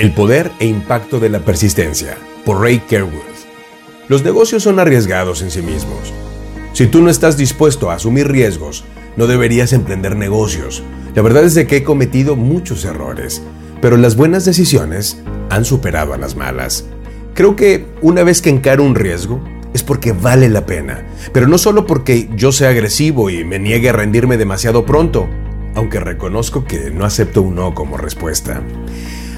El poder e impacto de la persistencia, por Ray Kerwood. Los negocios son arriesgados en sí mismos. Si tú no estás dispuesto a asumir riesgos, no deberías emprender negocios. La verdad es de que he cometido muchos errores, pero las buenas decisiones han superado a las malas. Creo que una vez que encaro un riesgo, es porque vale la pena, pero no solo porque yo sea agresivo y me niegue a rendirme demasiado pronto, aunque reconozco que no acepto un no como respuesta.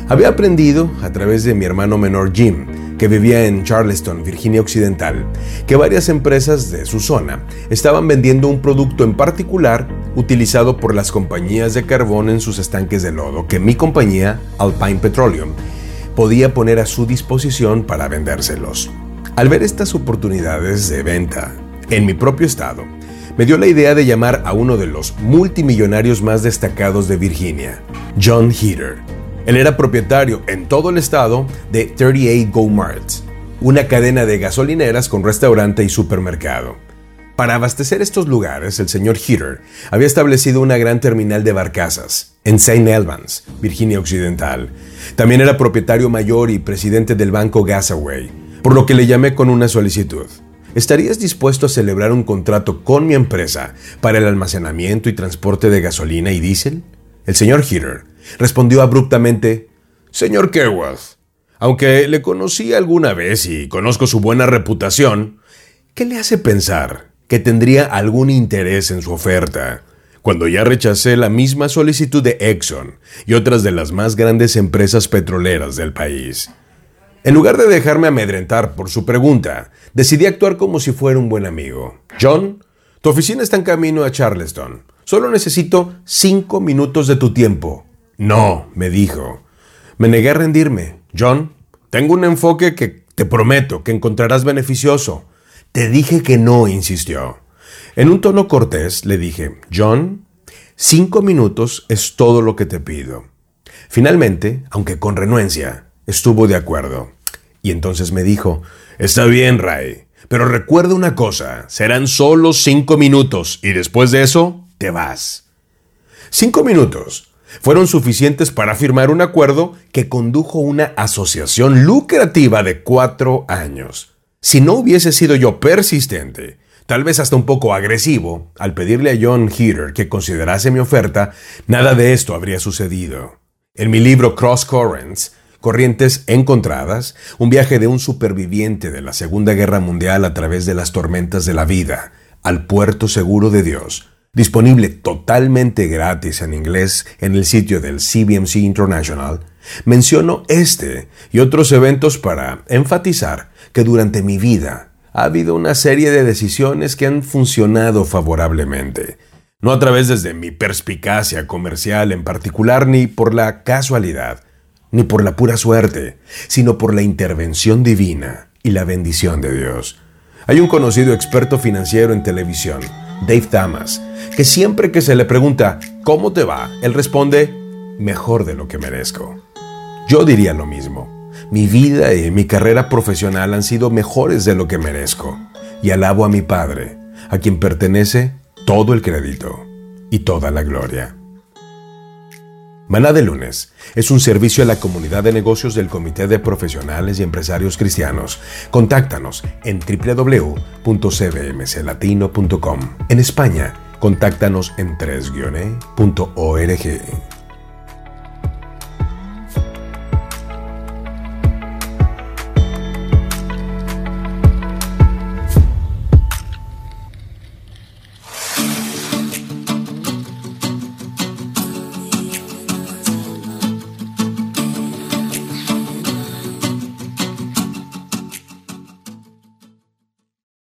Había aprendido, a través de mi hermano menor Jim, que vivía en Charleston, Virginia Occidental, que varias empresas de su zona estaban vendiendo un producto en particular utilizado por las compañías de carbón en sus estanques de lodo que mi compañía, Alpine Petroleum, podía poner a su disposición para vendérselos. Al ver estas oportunidades de venta en mi propio estado, me dio la idea de llamar a uno de los multimillonarios más destacados de Virginia, John Heater. Él era propietario en todo el estado de 38 Go Marts, una cadena de gasolineras con restaurante y supermercado. Para abastecer estos lugares, el señor Heater había establecido una gran terminal de barcazas en St. Albans, Virginia Occidental. También era propietario mayor y presidente del banco Gasaway, por lo que le llamé con una solicitud. ¿Estarías dispuesto a celebrar un contrato con mi empresa para el almacenamiento y transporte de gasolina y diésel? El señor Heater respondió abruptamente, Señor Kerworth, aunque le conocí alguna vez y conozco su buena reputación, ¿qué le hace pensar que tendría algún interés en su oferta? Cuando ya rechacé la misma solicitud de Exxon y otras de las más grandes empresas petroleras del país. En lugar de dejarme amedrentar por su pregunta, decidí actuar como si fuera un buen amigo. John, tu oficina está en camino a Charleston. Solo necesito cinco minutos de tu tiempo. No, me dijo. Me negué a rendirme. John, tengo un enfoque que te prometo que encontrarás beneficioso. Te dije que no, insistió. En un tono cortés le dije, John, cinco minutos es todo lo que te pido. Finalmente, aunque con renuencia, estuvo de acuerdo. Y entonces me dijo, está bien, Ray, pero recuerda una cosa, serán solo cinco minutos y después de eso te vas. Cinco minutos fueron suficientes para firmar un acuerdo que condujo una asociación lucrativa de cuatro años. Si no hubiese sido yo persistente, tal vez hasta un poco agresivo, al pedirle a John Heater que considerase mi oferta, nada de esto habría sucedido. En mi libro Cross Currents, Corrientes Encontradas, un viaje de un superviviente de la Segunda Guerra Mundial a través de las tormentas de la vida, al puerto seguro de Dios, disponible totalmente gratis en inglés en el sitio del CBMC International, menciono este y otros eventos para enfatizar que durante mi vida ha habido una serie de decisiones que han funcionado favorablemente, no a través desde mi perspicacia comercial en particular ni por la casualidad, ni por la pura suerte, sino por la intervención divina y la bendición de Dios. Hay un conocido experto financiero en televisión, Dave Thomas, que siempre que se le pregunta ¿cómo te va?, él responde mejor de lo que merezco. Yo diría lo mismo. Mi vida y mi carrera profesional han sido mejores de lo que merezco, y alabo a mi Padre, a quien pertenece todo el crédito y toda la gloria. Maná de lunes es un servicio a la comunidad de negocios del Comité de Profesionales y Empresarios Cristianos. Contáctanos en www.cbmclatino.com. En España, contáctanos en 3-org.